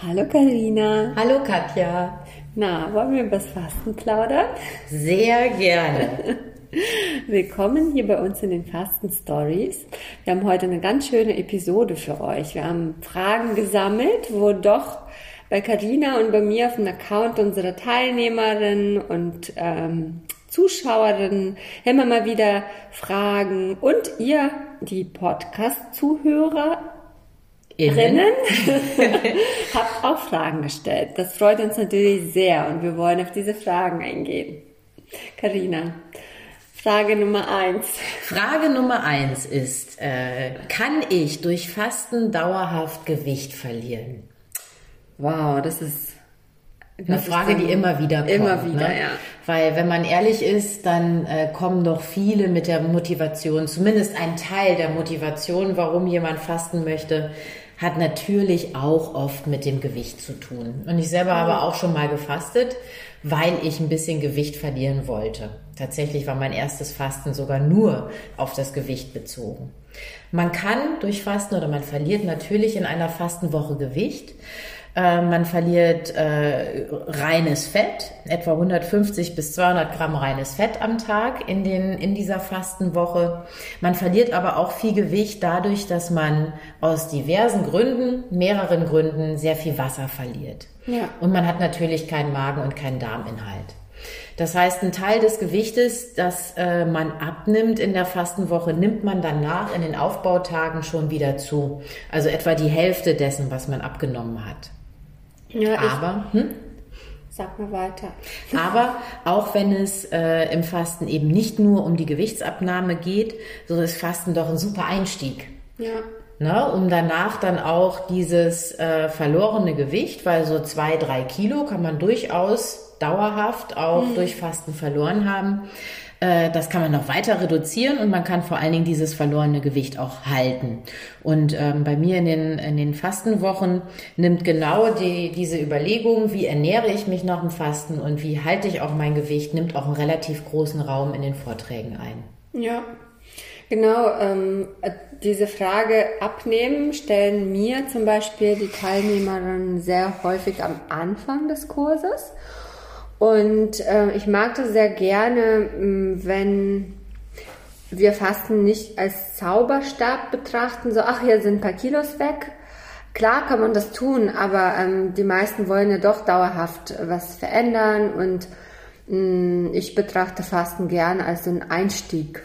Hallo Karina. Hallo Katja. Na, wollen wir über das Fasten plaudern? Sehr gerne. Willkommen hier bei uns in den Fasten Stories. Wir haben heute eine ganz schöne Episode für euch. Wir haben Fragen gesammelt, wo doch bei Karina und bei mir auf dem Account unserer Teilnehmerinnen und ähm, Zuschauerinnen immer mal wieder Fragen und ihr, die Podcast-Zuhörer, Innen habt auch Fragen gestellt. Das freut uns natürlich sehr und wir wollen auf diese Fragen eingehen. Karina, Frage Nummer eins. Frage Nummer eins ist, äh, kann ich durch Fasten dauerhaft Gewicht verlieren? Wow, das ist eine Frage, die immer wieder kommt. Immer wieder, ne? ja. Weil wenn man ehrlich ist, dann äh, kommen doch viele mit der Motivation, zumindest ein Teil der Motivation, warum jemand fasten möchte, hat natürlich auch oft mit dem Gewicht zu tun. Und ich selber habe auch schon mal gefastet, weil ich ein bisschen Gewicht verlieren wollte. Tatsächlich war mein erstes Fasten sogar nur auf das Gewicht bezogen. Man kann durch Fasten oder man verliert natürlich in einer Fastenwoche Gewicht. Äh, man verliert äh, reines Fett, etwa 150 bis 200 Gramm reines Fett am Tag in, den, in dieser Fastenwoche. Man verliert aber auch viel Gewicht dadurch, dass man aus diversen Gründen, mehreren Gründen, sehr viel Wasser verliert. Ja. Und man hat natürlich keinen Magen- und keinen Darminhalt. Das heißt, ein Teil des Gewichtes, das äh, man abnimmt in der Fastenwoche, nimmt man danach in den Aufbautagen schon wieder zu. Also etwa die Hälfte dessen, was man abgenommen hat. Ja, aber, hm? Sag mal weiter. Aber auch wenn es äh, im Fasten eben nicht nur um die Gewichtsabnahme geht, so ist Fasten doch ein super Einstieg. Ja. Ne, um danach dann auch dieses äh, verlorene Gewicht, weil so zwei, drei Kilo kann man durchaus dauerhaft auch mhm. durch Fasten verloren haben, äh, das kann man noch weiter reduzieren und man kann vor allen Dingen dieses verlorene Gewicht auch halten. Und ähm, bei mir in den, in den Fastenwochen nimmt genau die, diese Überlegung, wie ernähre ich mich nach dem Fasten und wie halte ich auch mein Gewicht, nimmt auch einen relativ großen Raum in den Vorträgen ein. Ja, Genau, ähm, diese Frage abnehmen stellen mir zum Beispiel die Teilnehmerinnen sehr häufig am Anfang des Kurses. Und äh, ich mag das sehr gerne, wenn wir Fasten nicht als Zauberstab betrachten, so, ach, hier sind ein paar Kilos weg. Klar kann man das tun, aber ähm, die meisten wollen ja doch dauerhaft was verändern und mh, ich betrachte Fasten gern als so ein Einstieg.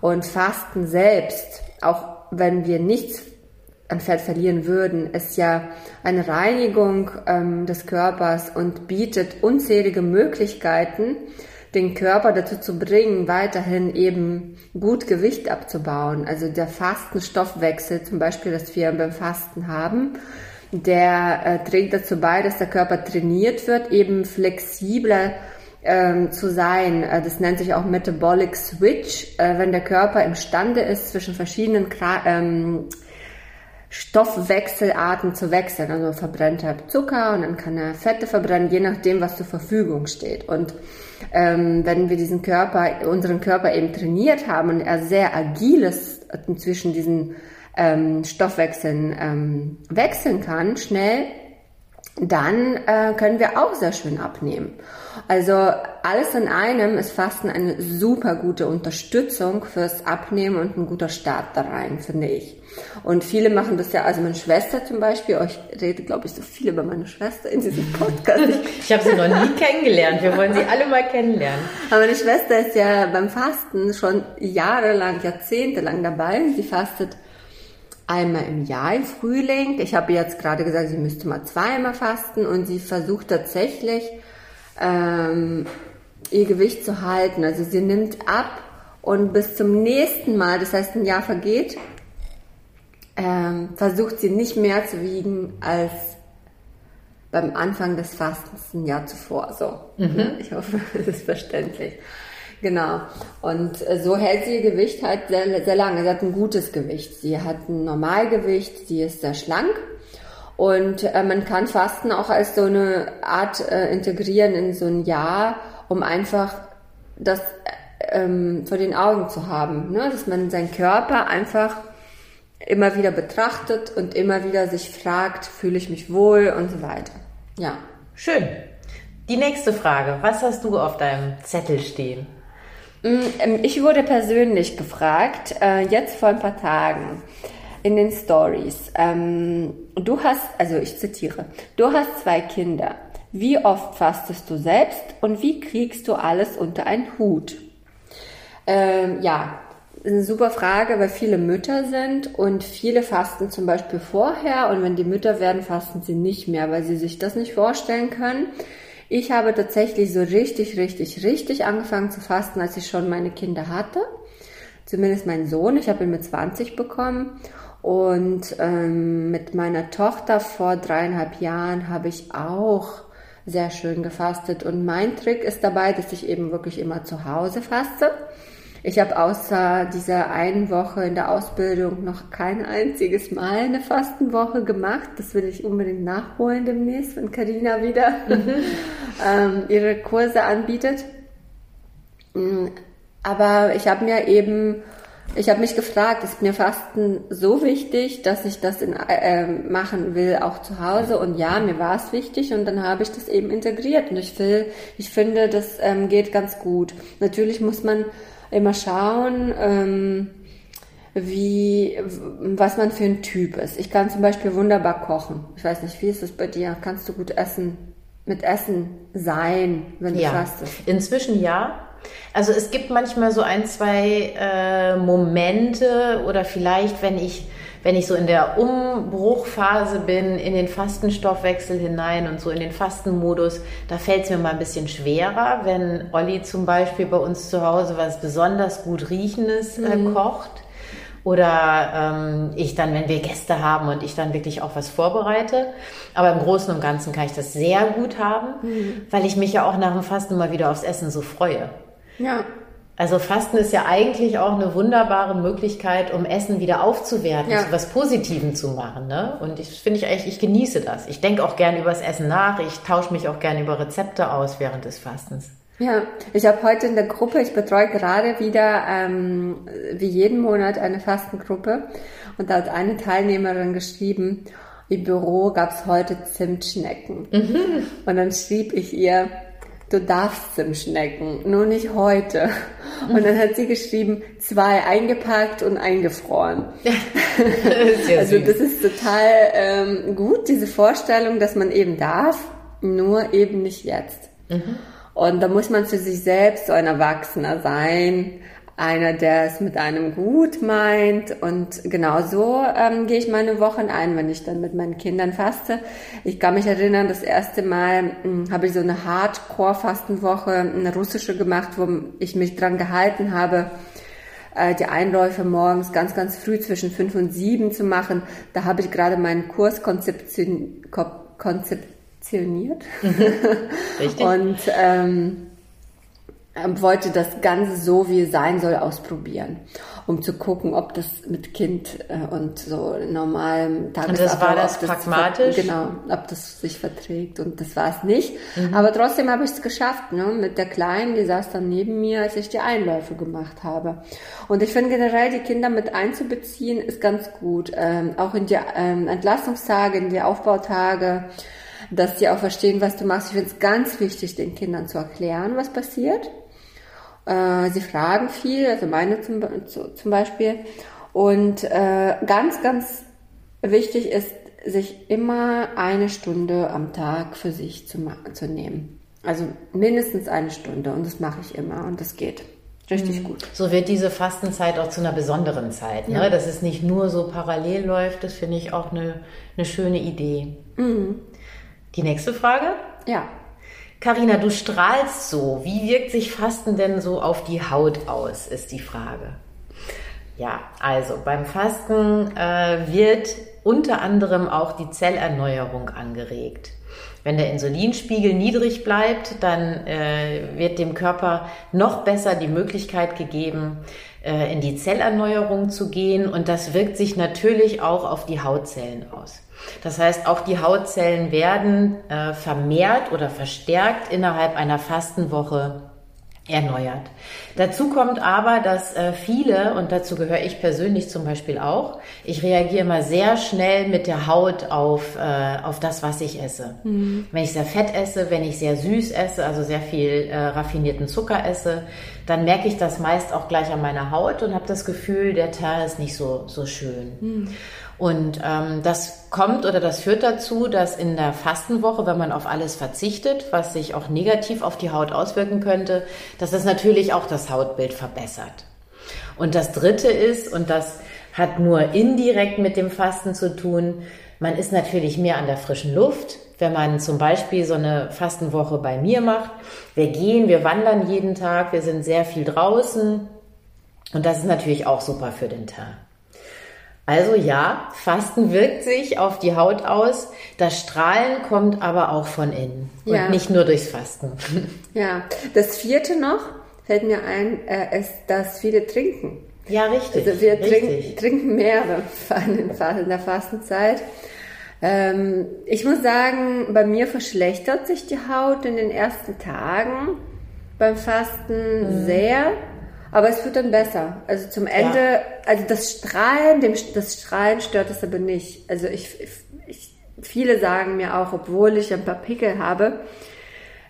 Und Fasten selbst, auch wenn wir nichts an Fett verlieren würden, ist ja eine Reinigung ähm, des Körpers und bietet unzählige Möglichkeiten, den Körper dazu zu bringen, weiterhin eben gut Gewicht abzubauen. Also der Fastenstoffwechsel zum Beispiel, das wir beim Fasten haben, der äh, trägt dazu bei, dass der Körper trainiert wird, eben flexibler ähm, zu sein. Äh, das nennt sich auch Metabolic Switch, äh, wenn der Körper imstande ist, zwischen verschiedenen ähm, Stoffwechselarten zu wechseln. Also verbrennt er Zucker und dann kann er Fette verbrennen, je nachdem, was zur Verfügung steht. Und ähm, wenn wir diesen Körper, unseren Körper eben trainiert haben und er sehr agil ist zwischen diesen ähm, Stoffwechseln ähm, wechseln kann, schnell, dann äh, können wir auch sehr schön abnehmen. Also alles in einem ist Fasten eine super gute Unterstützung fürs Abnehmen und ein guter Start da rein, finde ich. Und viele machen das ja, also meine Schwester zum Beispiel, oh, ich rede glaube ich so viel über meine Schwester in diesem Podcast. ich habe sie noch nie kennengelernt, wir wollen sie alle mal kennenlernen. Aber meine Schwester ist ja beim Fasten schon jahrelang, jahrzehntelang dabei. Sie fastet einmal im Jahr im Frühling. Ich habe jetzt gerade gesagt, sie müsste mal zweimal fasten und sie versucht tatsächlich ähm, ihr Gewicht zu halten. Also sie nimmt ab und bis zum nächsten Mal, das heißt ein Jahr vergeht, ähm, versucht sie nicht mehr zu wiegen als beim Anfang des Fastens ein Jahr zuvor. So, mhm. ich hoffe, das ist verständlich. Genau. Und äh, so hält sie ihr Gewicht halt sehr, sehr lange. Sie hat ein gutes Gewicht. Sie hat ein Normalgewicht. Sie ist sehr schlank. Und äh, man kann Fasten auch als so eine Art äh, integrieren in so ein Jahr, um einfach das ähm, vor den Augen zu haben. Ne? Dass man seinen Körper einfach immer wieder betrachtet und immer wieder sich fragt, fühle ich mich wohl und so weiter. Ja. Schön. Die nächste Frage. Was hast du auf deinem Zettel stehen? Mm, ähm, ich wurde persönlich gefragt, äh, jetzt vor ein paar Tagen in den Stories. Ähm, du hast, also ich zitiere, du hast zwei Kinder. Wie oft fastest du selbst und wie kriegst du alles unter einen Hut? Ähm, ja, eine super Frage, weil viele Mütter sind und viele fasten zum Beispiel vorher und wenn die Mütter werden, fasten sie nicht mehr, weil sie sich das nicht vorstellen können. Ich habe tatsächlich so richtig, richtig, richtig angefangen zu fasten, als ich schon meine Kinder hatte. Zumindest mein Sohn. Ich habe ihn mit 20 bekommen. Und ähm, mit meiner Tochter vor dreieinhalb Jahren habe ich auch sehr schön gefastet. Und mein Trick ist dabei, dass ich eben wirklich immer zu Hause faste. Ich habe außer dieser einen Woche in der Ausbildung noch kein einziges Mal eine Fastenwoche gemacht. Das will ich unbedingt nachholen demnächst, wenn Karina wieder mhm. ähm, ihre Kurse anbietet. Mm, aber ich habe mir eben, ich habe mich gefragt, ist mir Fasten so wichtig, dass ich das in, äh, machen will, auch zu Hause? Und ja, mir war es wichtig und dann habe ich das eben integriert. Und ich will, ich finde, das ähm, geht ganz gut. Natürlich muss man immer schauen, ähm, wie, was man für ein Typ ist. Ich kann zum Beispiel wunderbar kochen. Ich weiß nicht, wie ist das bei dir? Kannst du gut essen, mit Essen sein, wenn du ja. fastest? Inzwischen ja. Also es gibt manchmal so ein, zwei äh, Momente oder vielleicht, wenn ich wenn ich so in der Umbruchphase bin, in den Fastenstoffwechsel hinein und so in den Fastenmodus, da fällt es mir mal ein bisschen schwerer, wenn Olli zum Beispiel bei uns zu Hause was besonders gut riechendes äh, mhm. kocht. Oder ähm, ich dann, wenn wir Gäste haben und ich dann wirklich auch was vorbereite. Aber im Großen und Ganzen kann ich das sehr gut haben, mhm. weil ich mich ja auch nach dem Fasten mal wieder aufs Essen so freue. Ja. Also Fasten ist ja eigentlich auch eine wunderbare Möglichkeit, um Essen wieder aufzuwerten, ja. zu was Positivem zu machen. Ne? Und ich finde ich eigentlich, ich genieße das. Ich denke auch gerne über das Essen nach. Ich tausche mich auch gerne über Rezepte aus während des Fastens. Ja, ich habe heute in der Gruppe, ich betreue gerade wieder ähm, wie jeden Monat eine Fastengruppe und da hat eine Teilnehmerin geschrieben, im Büro gab es heute Zimtschnecken. Mhm. Und dann schrieb ich ihr, du darfst Zimtschnecken, nur nicht heute. Und dann hat sie geschrieben, zwei eingepackt und eingefroren. also das ist total ähm, gut, diese Vorstellung, dass man eben darf, nur eben nicht jetzt. Mhm. Und da muss man für sich selbst so ein Erwachsener sein, einer, der es mit einem gut meint. Und genau so ähm, gehe ich meine Wochen ein, wenn ich dann mit meinen Kindern faste. Ich kann mich erinnern, das erste Mal hm, habe ich so eine Hardcore-Fastenwoche, eine russische gemacht, wo ich mich dran gehalten habe, äh, die Einläufe morgens ganz, ganz früh zwischen fünf und sieben zu machen. Da habe ich gerade meinen Kurs konzeptioniert. Mhm. Richtig. und ähm, ähm, wollte das Ganze so, wie es sein soll, ausprobieren, um zu gucken, ob das mit Kind äh, und so normalem Tagesablauf... Und das war das pragmatisch? Das, genau, ob das sich verträgt und das war es nicht. Mhm. Aber trotzdem habe ich es geschafft, ne? mit der Kleinen, die saß dann neben mir, als ich die Einläufe gemacht habe. Und ich finde generell, die Kinder mit einzubeziehen, ist ganz gut. Ähm, auch in die ähm, Entlastungstage, in die Aufbautage, dass sie auch verstehen, was du machst. Ich finde es ganz wichtig, den Kindern zu erklären, was passiert. Äh, sie fragen viel, also meine zum, zum Beispiel. Und äh, ganz, ganz wichtig ist, sich immer eine Stunde am Tag für sich zu, zu nehmen. Also mindestens eine Stunde und das mache ich immer und das geht richtig mhm. gut. So wird diese Fastenzeit auch zu einer besonderen Zeit, ne? Ja. dass es nicht nur so parallel läuft, das finde ich auch eine, eine schöne Idee. Mhm. Die nächste Frage? Ja. Karina, du strahlst so. Wie wirkt sich Fasten denn so auf die Haut aus, ist die Frage. Ja, also beim Fasten äh, wird unter anderem auch die Zellerneuerung angeregt. Wenn der Insulinspiegel niedrig bleibt, dann äh, wird dem Körper noch besser die Möglichkeit gegeben, äh, in die Zellerneuerung zu gehen und das wirkt sich natürlich auch auf die Hautzellen aus. Das heißt, auch die Hautzellen werden äh, vermehrt oder verstärkt innerhalb einer Fastenwoche erneuert. Dazu kommt aber, dass äh, viele, und dazu gehöre ich persönlich zum Beispiel auch, ich reagiere immer sehr schnell mit der Haut auf, äh, auf das, was ich esse. Mhm. Wenn ich sehr fett esse, wenn ich sehr süß esse, also sehr viel äh, raffinierten Zucker esse, dann merke ich das meist auch gleich an meiner Haut und habe das Gefühl, der Teint ist nicht so, so schön. Mhm. Und ähm, das kommt oder das führt dazu, dass in der Fastenwoche, wenn man auf alles verzichtet, was sich auch negativ auf die Haut auswirken könnte, dass das natürlich auch das Hautbild verbessert. Und das Dritte ist, und das hat nur indirekt mit dem Fasten zu tun, man ist natürlich mehr an der frischen Luft. Wenn man zum Beispiel so eine Fastenwoche bei mir macht, wir gehen, wir wandern jeden Tag, wir sind sehr viel draußen und das ist natürlich auch super für den Tag. Also ja, Fasten wirkt sich auf die Haut aus. Das Strahlen kommt aber auch von innen und ja. nicht nur durchs Fasten. Ja, das vierte noch fällt mir ein, äh, ist, dass viele trinken. Ja, richtig. Also wir richtig. Trinken, trinken mehr in der Fastenzeit. Ähm, ich muss sagen, bei mir verschlechtert sich die Haut in den ersten Tagen beim Fasten mhm. sehr. Aber es wird dann besser. Also zum Ende, ja. also das Strahlen, dem, das Strahlen stört es aber nicht. Also ich, ich, viele sagen mir auch, obwohl ich ein paar Pickel habe,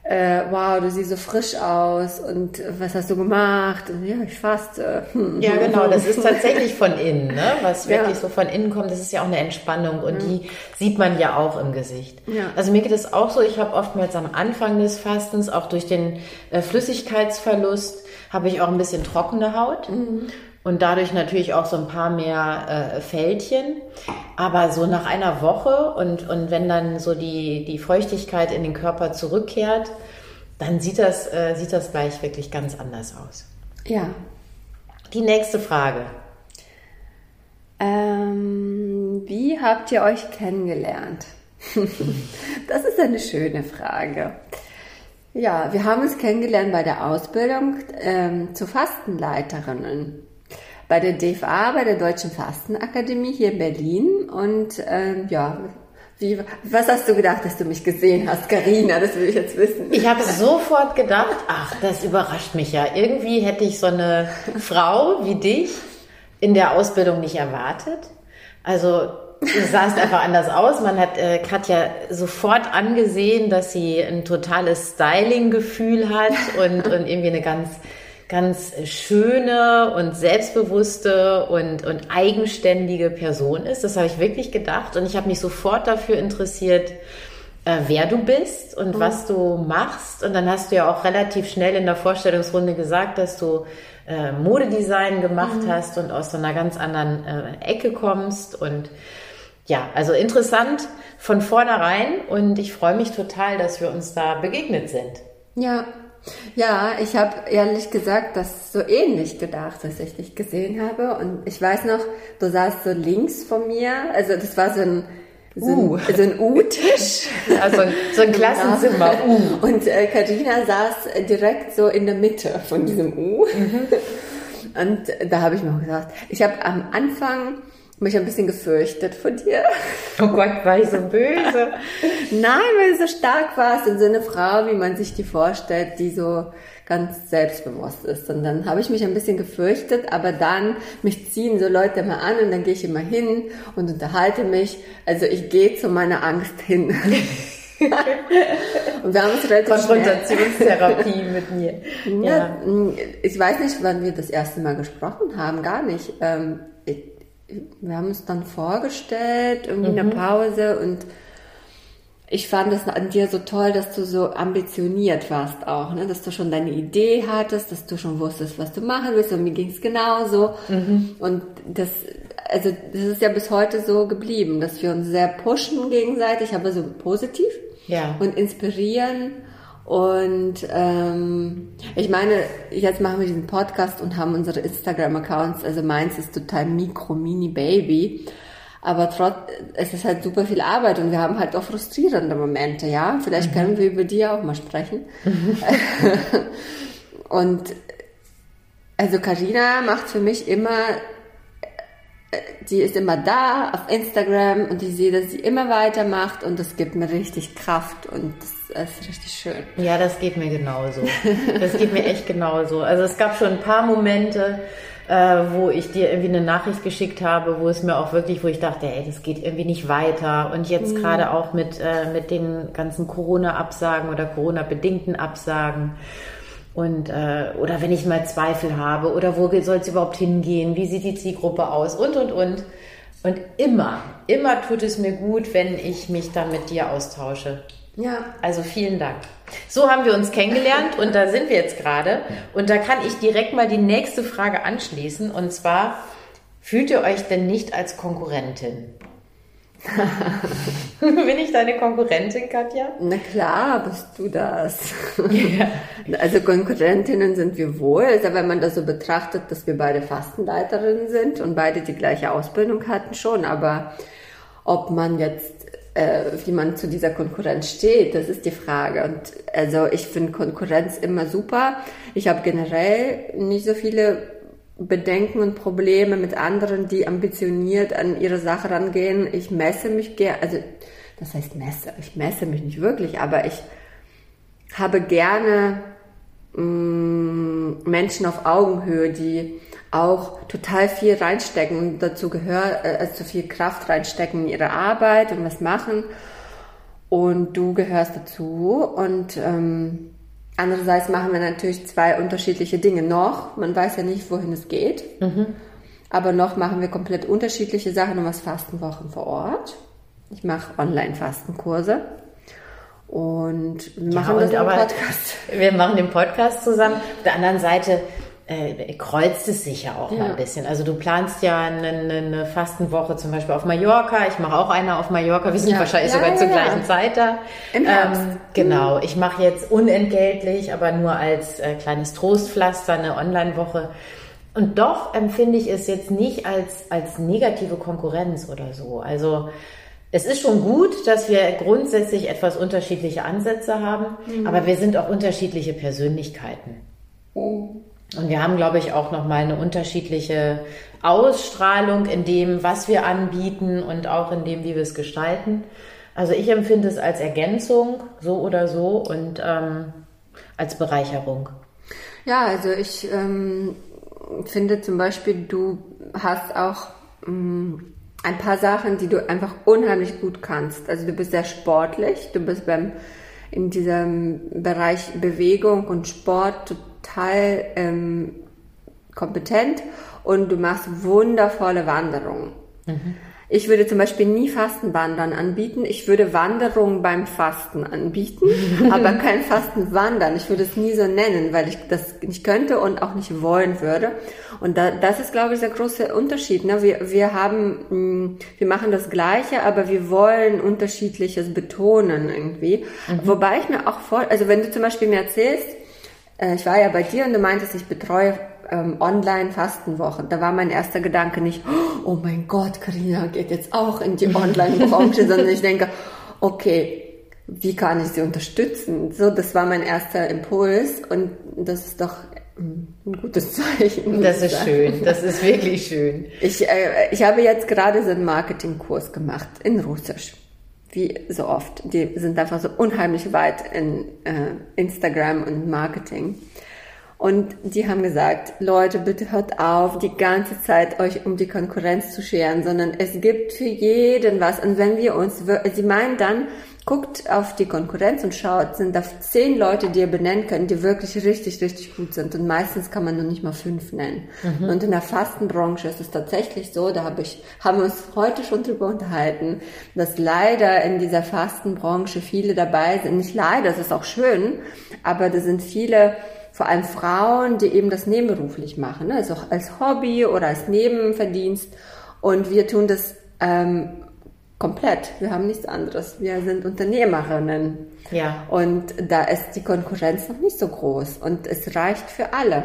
äh, wow, du siehst so frisch aus und was hast du gemacht? Und ja, ich faste. Ja, genau, das ist tatsächlich von innen, ne? was wirklich ja. so von innen kommt. Das ist ja auch eine Entspannung und ja. die sieht man ja auch im Gesicht. Ja. Also mir geht es auch so, ich habe oftmals am Anfang des Fastens, auch durch den äh, Flüssigkeitsverlust, habe ich auch ein bisschen trockene Haut. Mhm. Und dadurch natürlich auch so ein paar mehr äh, Fältchen. Aber so nach einer Woche und, und wenn dann so die, die Feuchtigkeit in den Körper zurückkehrt, dann sieht das, äh, sieht das gleich wirklich ganz anders aus. Ja. Die nächste Frage. Ähm, wie habt ihr euch kennengelernt? das ist eine schöne Frage. Ja, wir haben uns kennengelernt bei der Ausbildung ähm, zu Fastenleiterinnen. Bei der DFA, bei der Deutschen Fastenakademie hier in Berlin. Und ähm, ja, wie, was hast du gedacht, dass du mich gesehen hast, Karina? Das will ich jetzt wissen. Ich habe sofort gedacht, ach, das überrascht mich ja. Irgendwie hätte ich so eine Frau wie dich in der Ausbildung nicht erwartet. Also Du sahst einfach anders aus. Man hat äh, Katja sofort angesehen, dass sie ein totales Styling-Gefühl hat und, und irgendwie eine ganz, ganz schöne und selbstbewusste und, und eigenständige Person ist. Das habe ich wirklich gedacht und ich habe mich sofort dafür interessiert, äh, wer du bist und mhm. was du machst. Und dann hast du ja auch relativ schnell in der Vorstellungsrunde gesagt, dass du äh, Modedesign gemacht mhm. hast und aus so einer ganz anderen äh, Ecke kommst und ja, also interessant von vornherein und ich freue mich total, dass wir uns da begegnet sind. Ja, ja, ich habe ehrlich gesagt das so ähnlich gedacht, dass ich dich gesehen habe. Und ich weiß noch, du saßt so links von mir. Also das war so ein so uh. ein, so ein U-Tisch. Also so ein Klassenzimmer. U. Und äh, Katharina saß direkt so in der Mitte von diesem U. Mhm. Und da habe ich mir auch gesagt, ich habe am Anfang mich ein bisschen gefürchtet vor dir. Oh Gott, war ich so böse? Nein, weil du so stark warst und so eine Frau, wie man sich die vorstellt, die so ganz selbstbewusst ist. Und dann habe ich mich ein bisschen gefürchtet, aber dann, mich ziehen so Leute mal an und dann gehe ich immer hin und unterhalte mich. Also ich gehe zu meiner Angst hin. und wir haben uns relativ Konfrontationstherapie mit mir. Ja, ja, ich weiß nicht, wann wir das erste Mal gesprochen haben, gar nicht. Ähm, ich, wir haben uns dann vorgestellt, irgendwie mhm. in der mhm. Pause und ich fand es an dir so toll, dass du so ambitioniert warst auch, ne? dass du schon deine Idee hattest, dass du schon wusstest, was du machen willst und mir ging es genauso. Mhm. Und das, also das ist ja bis heute so geblieben, dass wir uns sehr pushen gegenseitig, aber so positiv ja. und inspirieren und ähm, ich meine, jetzt machen wir diesen Podcast und haben unsere Instagram-Accounts. Also meins ist total Mikro, Mini, Baby. Aber trotz, es ist halt super viel Arbeit und wir haben halt auch frustrierende Momente, ja. Vielleicht mhm. können wir über die auch mal sprechen. Mhm. und also Karina macht für mich immer die ist immer da auf Instagram und ich sehe, dass sie immer weitermacht und das gibt mir richtig Kraft und das ist richtig schön. Ja, das geht mir genauso. Das geht mir echt genauso. Also es gab schon ein paar Momente, äh, wo ich dir irgendwie eine Nachricht geschickt habe, wo es mir auch wirklich, wo ich dachte, ey, das geht irgendwie nicht weiter. Und jetzt mhm. gerade auch mit, äh, mit den ganzen Corona-Absagen oder Corona-bedingten Absagen. Und, äh, oder wenn ich mal Zweifel habe oder wo soll es überhaupt hingehen, wie sieht die Zielgruppe aus und und und. Und immer, immer tut es mir gut, wenn ich mich dann mit dir austausche. Ja. Also vielen Dank. So haben wir uns kennengelernt und da sind wir jetzt gerade. Und da kann ich direkt mal die nächste Frage anschließen. Und zwar, fühlt ihr euch denn nicht als Konkurrentin? Bin ich deine Konkurrentin, Katja? Na klar, bist du das. Yeah. Also Konkurrentinnen sind wir wohl. Also wenn man das so betrachtet, dass wir beide Fastenleiterinnen sind und beide die gleiche Ausbildung hatten, schon. Aber ob man jetzt, äh, wie man zu dieser Konkurrenz steht, das ist die Frage. Und also ich finde Konkurrenz immer super. Ich habe generell nicht so viele Bedenken und Probleme mit anderen, die ambitioniert an ihre Sache rangehen. Ich messe mich gerne, also das heißt messe, ich messe mich nicht wirklich, aber ich habe gerne mh, mm, Menschen auf Augenhöhe, die auch total viel reinstecken und dazu gehört, äh, also viel Kraft reinstecken in ihre Arbeit und was machen. Und du gehörst dazu und ähm, Andererseits machen wir natürlich zwei unterschiedliche Dinge noch. Man weiß ja nicht, wohin es geht. Mhm. Aber noch machen wir komplett unterschiedliche Sachen. Du machst Fastenwochen vor Ort. Ich mache Online-Fastenkurse. Und wir machen ja, und das im Podcast. Wir machen den Podcast zusammen. Auf der anderen Seite äh, kreuzt es sich ja auch ja. mal ein bisschen. Also du planst ja eine, eine Fastenwoche zum Beispiel auf Mallorca. Ich mache auch eine auf Mallorca. Wir sind ja. wahrscheinlich ja, sogar zur gleichen Zeit da. Im Herbst. Ähm, genau. Ich mache jetzt unentgeltlich, aber nur als äh, kleines Trostpflaster eine Online-Woche. Und doch empfinde ich es jetzt nicht als, als negative Konkurrenz oder so. Also es ist schon gut, dass wir grundsätzlich etwas unterschiedliche Ansätze haben, mhm. aber wir sind auch unterschiedliche Persönlichkeiten. Mhm. Und wir haben, glaube ich, auch nochmal eine unterschiedliche Ausstrahlung in dem, was wir anbieten und auch in dem, wie wir es gestalten. Also ich empfinde es als Ergänzung, so oder so, und ähm, als Bereicherung. Ja, also ich ähm, finde zum Beispiel, du hast auch ähm, ein paar Sachen, die du einfach unheimlich gut kannst. Also du bist sehr sportlich, du bist beim in diesem Bereich Bewegung und Sport total ähm, kompetent und du machst wundervolle Wanderungen. Mhm. Ich würde zum Beispiel nie Fastenwandern anbieten. Ich würde Wanderungen beim Fasten anbieten, aber kein Fastenwandern. Ich würde es nie so nennen, weil ich das nicht könnte und auch nicht wollen würde. Und da, das ist, glaube ich, der große Unterschied. Ne? Wir, wir haben, mm, wir machen das Gleiche, aber wir wollen unterschiedliches betonen irgendwie. Mhm. Wobei ich mir auch vor, also wenn du zum Beispiel mir erzählst, äh, ich war ja bei dir und du meintest, ich betreue ähm, Online-Fastenwochen. Da war mein erster Gedanke nicht, oh mein Gott, Karina geht jetzt auch in die Online-Branche, sondern ich denke, okay, wie kann ich sie unterstützen? So, das war mein erster Impuls und das ist doch ein gutes Zeichen. Das ist schön, das ist wirklich schön. Ich, äh, ich habe jetzt gerade so einen Marketingkurs gemacht in Russisch wie so oft. Die sind einfach so unheimlich weit in äh, Instagram und Marketing. Und die haben gesagt, Leute, bitte hört auf, die ganze Zeit euch um die Konkurrenz zu scheren, sondern es gibt für jeden was. Und wenn wir uns, sie meinen dann, guckt auf die Konkurrenz und schaut, sind da zehn Leute, die ihr benennen könnt, die wirklich richtig, richtig gut sind. Und meistens kann man nur nicht mal fünf nennen. Mhm. Und in der Fastenbranche ist es tatsächlich so, da habe ich, haben wir uns heute schon drüber unterhalten, dass leider in dieser Fastenbranche viele dabei sind. Nicht leider, das ist auch schön, aber da sind viele, vor allem Frauen, die eben das nebenberuflich machen, ne? also als Hobby oder als Nebenverdienst. Und wir tun das ähm, komplett. Wir haben nichts anderes. Wir sind Unternehmerinnen. Ja. Und da ist die Konkurrenz noch nicht so groß. Und es reicht für alle.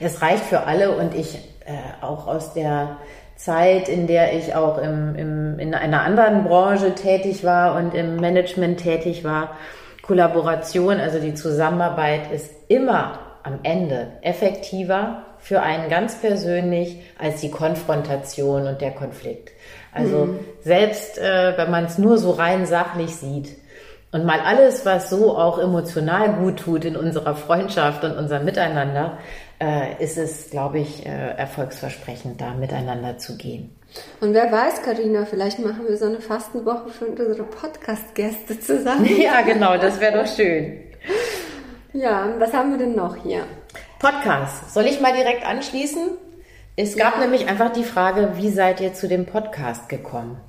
Es reicht für alle und ich äh, auch aus der Zeit, in der ich auch im, im, in einer anderen Branche tätig war und im Management tätig war, Kollaboration, also die Zusammenarbeit ist immer am Ende effektiver, für einen ganz persönlich als die Konfrontation und der Konflikt. Also mhm. selbst äh, wenn man es nur so rein sachlich sieht und mal alles, was so auch emotional gut tut in unserer Freundschaft und unserem Miteinander, äh, ist es, glaube ich, äh, erfolgsversprechend, da miteinander zu gehen. Und wer weiß, Karina, vielleicht machen wir so eine Fastenwoche für unsere Podcast-Gäste zusammen. Ja, genau, das wäre doch schön. Ja, was haben wir denn noch hier? Podcast. Soll ich mal direkt anschließen? Es gab ja. nämlich einfach die Frage, wie seid ihr zu dem Podcast gekommen?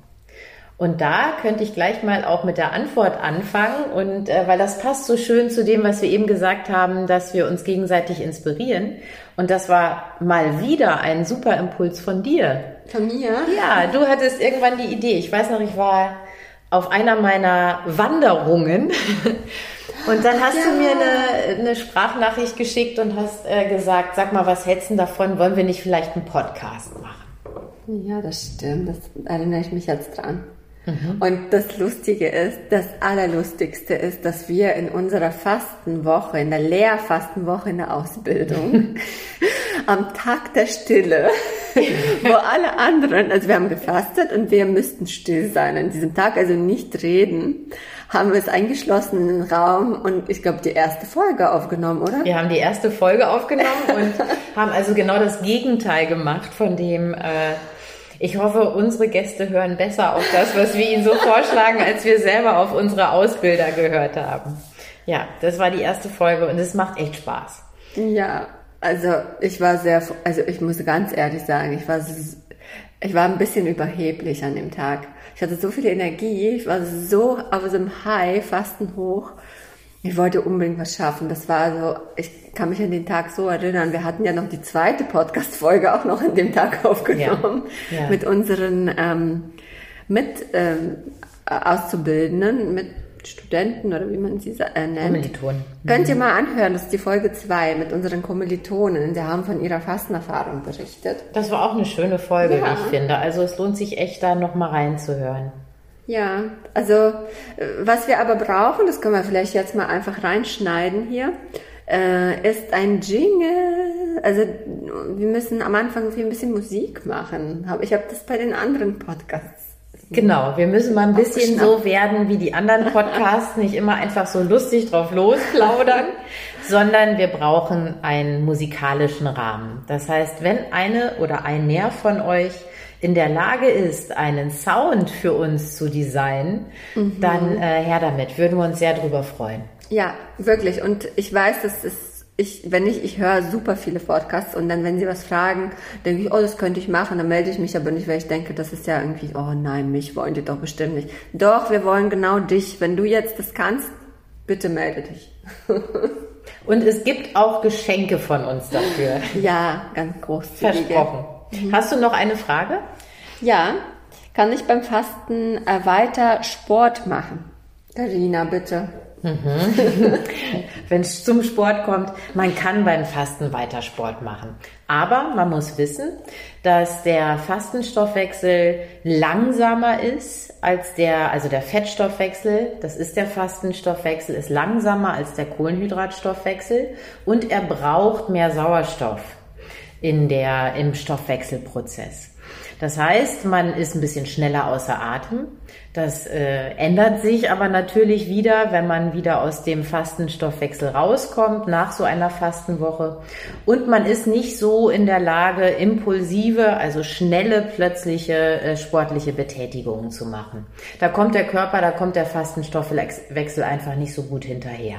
Und da könnte ich gleich mal auch mit der Antwort anfangen und äh, weil das passt so schön zu dem, was wir eben gesagt haben, dass wir uns gegenseitig inspirieren. Und das war mal wieder ein super Impuls von dir. Von mir? Ja, du hattest irgendwann die Idee. Ich weiß noch, ich war auf einer meiner Wanderungen und dann hast ja. du mir eine, eine, Sprachnachricht geschickt und hast äh, gesagt, sag mal, was hältst du davon? Wollen wir nicht vielleicht einen Podcast machen? Ja, das stimmt. Das erinnere ich mich jetzt dran. Mhm. Und das Lustige ist, das Allerlustigste ist, dass wir in unserer Fastenwoche, in der Lehrfastenwoche in der Ausbildung, am Tag der Stille, wo alle anderen, also wir haben gefastet und wir müssten still sein an diesem Tag, also nicht reden, haben wir es eingeschlossen in den Raum und ich glaube die erste Folge aufgenommen, oder? Wir haben die erste Folge aufgenommen und haben also genau das Gegenteil gemacht von dem, äh, ich hoffe, unsere Gäste hören besser auf das, was wir ihnen so vorschlagen, als wir selber auf unsere Ausbilder gehört haben. Ja, das war die erste Folge und es macht echt Spaß. Ja, also ich war sehr, also ich muss ganz ehrlich sagen, ich war, ich war ein bisschen überheblich an dem Tag. Ich hatte so viel Energie, ich war so auf so einem High, fasten hoch. Ich wollte unbedingt was schaffen. Das war so, ich kann mich an den Tag so erinnern. Wir hatten ja noch die zweite Podcast-Folge auch noch an dem Tag aufgenommen ja, ja. mit unseren ähm, mit ähm, Auszubildenden, mit Studenten oder wie man sie äh, nennt. Kommilitonen. Könnt ihr mal anhören, das ist die Folge 2 mit unseren Kommilitonen. Sie haben von ihrer Fastenerfahrung berichtet. Das war auch eine schöne Folge, ja. wie ich finde. Also es lohnt sich echt da nochmal reinzuhören. Ja, also äh, was wir aber brauchen, das können wir vielleicht jetzt mal einfach reinschneiden hier, äh, ist ein Jingle. Also wir müssen am Anfang ein bisschen Musik machen. Ich habe das bei den anderen Podcasts. Genau, wir müssen mal ein bisschen so werden wie die anderen Podcasts, nicht immer einfach so lustig drauf losplaudern, sondern wir brauchen einen musikalischen Rahmen. Das heißt, wenn eine oder ein mehr von euch in der Lage ist, einen Sound für uns zu designen, mhm. dann äh, her damit. Würden wir uns sehr drüber freuen. Ja, wirklich. Und ich weiß, dass es ich, wenn ich, ich höre super viele Podcasts und dann, wenn sie was fragen, denke ich, oh, das könnte ich machen, dann melde ich mich aber nicht, weil ich denke, das ist ja irgendwie, oh nein, mich wollen die doch bestimmt nicht. Doch, wir wollen genau dich. Wenn du jetzt das kannst, bitte melde dich. und es gibt auch Geschenke von uns dafür. Ja, ganz groß. Versprochen. Mhm. Hast du noch eine Frage? Ja. Kann ich beim Fasten äh, weiter Sport machen? Karina, bitte. Mhm. Wenn es zum Sport kommt, man kann beim Fasten weiter Sport machen. Aber man muss wissen, dass der Fastenstoffwechsel langsamer ist als der, also der Fettstoffwechsel, das ist der Fastenstoffwechsel, ist langsamer als der Kohlenhydratstoffwechsel und er braucht mehr Sauerstoff in der, im Stoffwechselprozess. Das heißt, man ist ein bisschen schneller außer Atem. Das äh, ändert sich aber natürlich wieder, wenn man wieder aus dem Fastenstoffwechsel rauskommt nach so einer Fastenwoche. Und man ist nicht so in der Lage, impulsive, also schnelle, plötzliche äh, sportliche Betätigungen zu machen. Da kommt der Körper, da kommt der Fastenstoffwechsel einfach nicht so gut hinterher.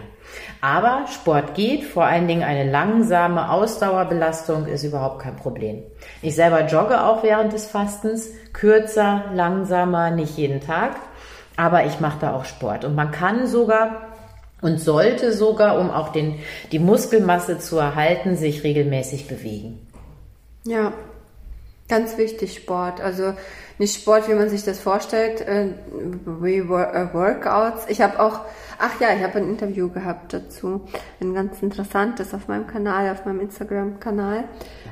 Aber Sport geht, vor allen Dingen eine langsame Ausdauerbelastung ist überhaupt kein Problem. Ich selber jogge auch während des Fastens, kürzer, langsamer, nicht jeden Tag, aber ich mache da auch Sport. Und man kann sogar und sollte sogar, um auch den, die Muskelmasse zu erhalten, sich regelmäßig bewegen. Ja, ganz wichtig Sport. Also nicht Sport, wie man sich das vorstellt, äh, wie äh, Workouts. Ich habe auch Ach ja, ich habe ein Interview gehabt dazu. Ein ganz interessantes auf meinem Kanal, auf meinem Instagram-Kanal.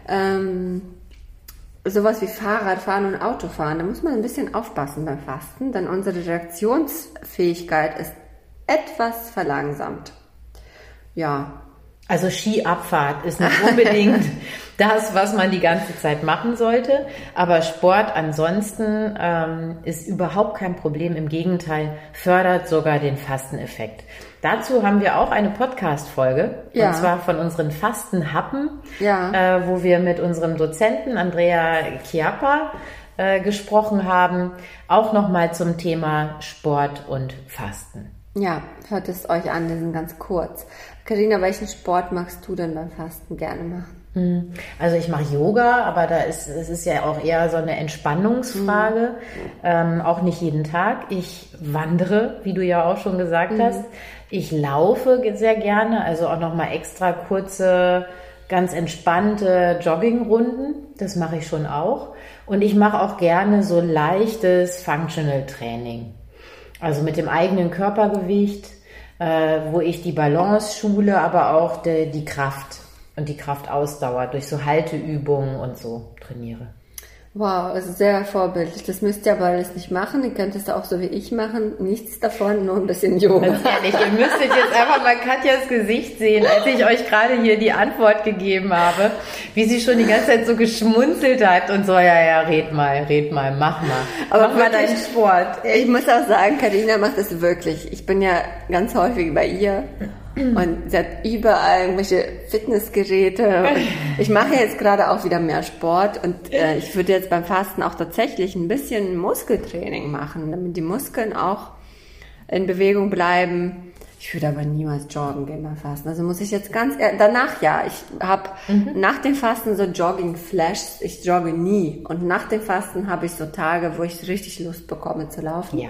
Ähm, sowas wie Fahrradfahren und Autofahren. Da muss man ein bisschen aufpassen beim Fasten, denn unsere Reaktionsfähigkeit ist etwas verlangsamt. Ja. Also Skiabfahrt ist nicht unbedingt das, was man die ganze Zeit machen sollte. Aber Sport ansonsten ähm, ist überhaupt kein Problem. Im Gegenteil, fördert sogar den Fasteneffekt. Dazu haben wir auch eine Podcast-Folge. Ja. Und zwar von unseren Fastenhappen, Ja. äh, wo wir mit unserem Dozenten Andrea Chiappa äh, gesprochen haben. Auch nochmal zum Thema Sport und Fasten. Ja, hört es euch an, die sind ganz kurz. Karina, welchen Sport magst du denn beim Fasten gerne machen? Also ich mache Yoga, aber da ist es ist ja auch eher so eine Entspannungsfrage. Ähm, auch nicht jeden Tag. Ich wandere, wie du ja auch schon gesagt hast. Ich laufe sehr gerne, also auch noch mal extra kurze, ganz entspannte Joggingrunden. Das mache ich schon auch. Und ich mache auch gerne so leichtes Functional Training. Also mit dem eigenen Körpergewicht, äh, wo ich die Balance schule, aber auch die, die Kraft und die Kraftausdauer durch so Halteübungen und so trainiere. Wow, also sehr vorbildlich. Das müsst ihr aber alles nicht machen. Ihr könnt es auch so wie ich machen. Nichts davon, nur ein bisschen Yoga. Ganz ehrlich, ihr müsstet jetzt einfach mal Katjas Gesicht sehen, als ich euch gerade hier die Antwort gegeben habe, wie sie schon die ganze Zeit so geschmunzelt hat und so, ja, ja, red mal, red mal, mach mal. Aber mach mal deinen Sport. Ich muss auch sagen, Karina macht es wirklich. Ich bin ja ganz häufig bei ihr und sie hat überall irgendwelche Fitnessgeräte. Und ich mache jetzt gerade auch wieder mehr Sport und äh, ich würde jetzt beim Fasten auch tatsächlich ein bisschen Muskeltraining machen, damit die Muskeln auch in Bewegung bleiben. Ich würde aber niemals joggen gehen beim Fasten. Also muss ich jetzt ganz ehrlich, danach ja. Ich habe nach dem Fasten so Jogging-Flashs. Ich jogge nie. Und nach dem Fasten habe ich so Tage, wo ich richtig Lust bekomme zu laufen. Ja.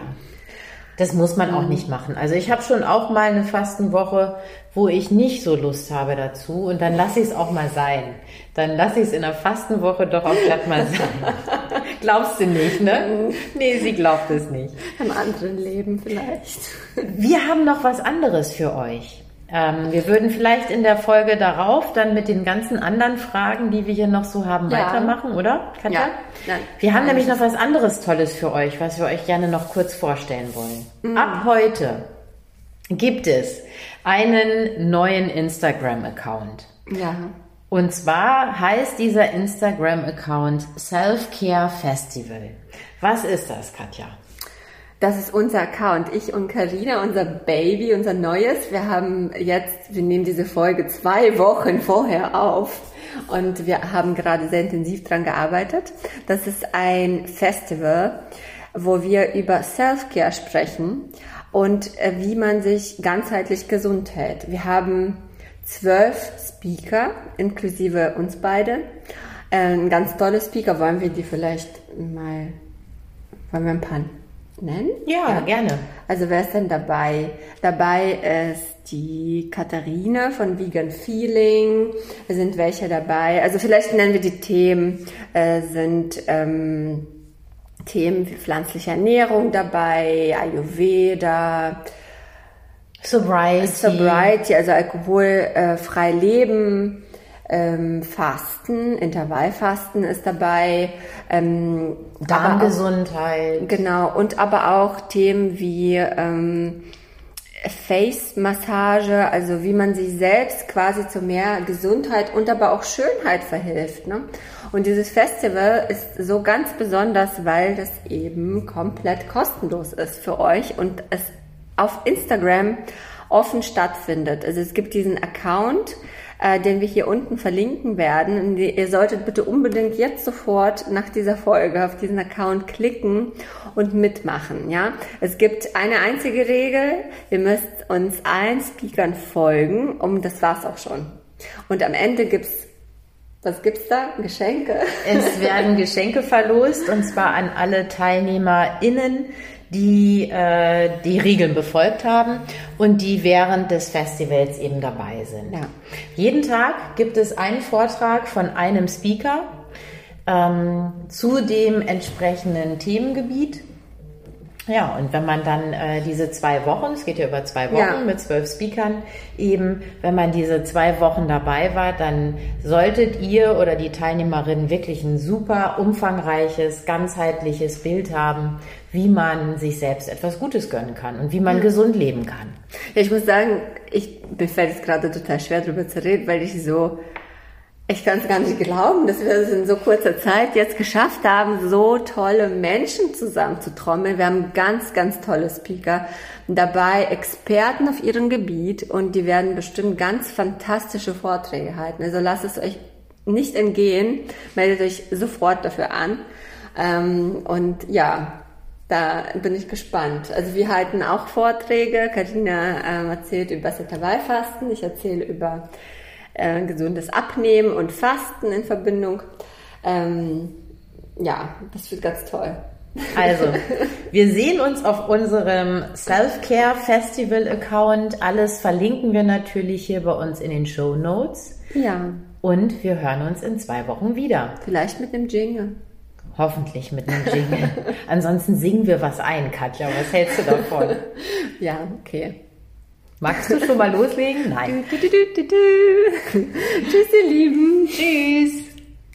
Das muss man auch nicht machen. Also ich habe schon auch mal eine Fastenwoche, wo ich nicht so Lust habe dazu und dann lasse ich es auch mal sein. Dann lasse ich es in der Fastenwoche doch auch glatt mal sein. Glaubst du nicht, ne? Nee, sie glaubt es nicht. Im anderen Leben vielleicht. Wir haben noch was anderes für euch. Ähm, wir würden vielleicht in der Folge darauf dann mit den ganzen anderen Fragen, die wir hier noch so haben, Ja. weitermachen, oder? Katja? Ja. Nein. Wir haben Nein, nämlich noch was anderes Tolles für euch, was wir euch gerne noch kurz vorstellen wollen. Mhm. Ab heute gibt es einen neuen Instagram-Account. Ja. Und zwar heißt dieser Instagram-Account Self-Care Festival. Was ist das, Katja? Das ist unser Account. Ich und Karina, unser Baby, unser Neues. Wir haben jetzt, wir nehmen diese Folge zwei Wochen vorher auf und wir haben gerade sehr intensiv dran gearbeitet. Das ist ein Festival, wo wir über Self-Care sprechen und äh, wie man sich ganzheitlich gesund hält. Wir haben zwölf Speaker, inklusive uns beide. Äh, Ein ganz tolle Speaker. Wollen wir die vielleicht mal, wollen wir ein paar nennen? Ja, gerne. Also wer ist denn dabei? Dabei ist die Katharina von Vegan Feeling. Sind welche dabei. Also vielleicht nennen wir die Themen. Äh, sind ähm, Themen wie pflanzliche Ernährung dabei, Ayurveda, Sobriety. Sobriety, also alkoholfrei frei leben, ähm, Fasten, Intervallfasten ist dabei. Ähm, aber auch- Darmgesundheit. Genau, und aber auch Themen wie ähm, Face-Massage, also wie man sich selbst quasi zu mehr Gesundheit und aber auch Schönheit verhilft. Ne? Und dieses Festival ist so ganz besonders, weil das eben komplett kostenlos ist für euch und es auf Instagram offen stattfindet. Also es gibt diesen Account, äh, den wir hier unten verlinken werden. Und ihr solltet bitte unbedingt jetzt sofort nach dieser Folge auf diesen Account klicken und mitmachen. Ja, es gibt eine einzige Regel: Ihr müsst uns allen Speakern folgen. Um das war's auch schon. Und am Ende gibt's was gibt's da? Geschenke? Es werden Geschenke verlost und zwar an alle TeilnehmerInnen, die äh, die Regeln befolgt haben und die während des Festivals eben dabei sind. Ja. Jeden Tag gibt es einen Vortrag von einem Speaker ähm, zu dem entsprechenden Themengebiet. Ja, und wenn man dann äh, diese zwei Wochen, es geht ja über zwei Wochen Ja. mit zwölf Speakern, eben, wenn man diese zwei Wochen dabei war, dann solltet ihr oder die Teilnehmerinnen wirklich ein super umfangreiches, ganzheitliches Bild haben, wie man sich selbst etwas Gutes gönnen kann und wie man gesund leben kann. Ja, ich muss sagen, ich, mir fällt es gerade total schwer darüber zu reden, weil ich so, ich kann es gar nicht glauben, dass wir es in so kurzer Zeit jetzt geschafft haben, so tolle Menschen zusammenzutrommeln. Wir haben ganz, ganz tolle Speaker dabei, Experten auf ihrem Gebiet und die werden bestimmt ganz fantastische Vorträge halten. Also lasst es euch nicht entgehen, meldet euch sofort dafür an. Ähm, und ja, da bin ich gespannt. Also wir halten auch Vorträge. Karina ähm, erzählt über das Intervallfasten. Ich erzähle über äh, gesundes Abnehmen und Fasten in Verbindung. Ähm, ja, das wird ganz toll. Also, wir sehen uns auf unserem Self-Care Festival Account. Alles verlinken wir natürlich hier bei uns in den Show Notes. Ja. Und wir hören uns in zwei Wochen wieder. Vielleicht mit einem Jingle. Hoffentlich mit einem Jingle. Ansonsten singen wir was ein, Katja. Was hältst du davon? ja, okay. Magst du schon mal loslegen? Nein. Du, du, du, Tschüss, ihr Lieben. Tschüss.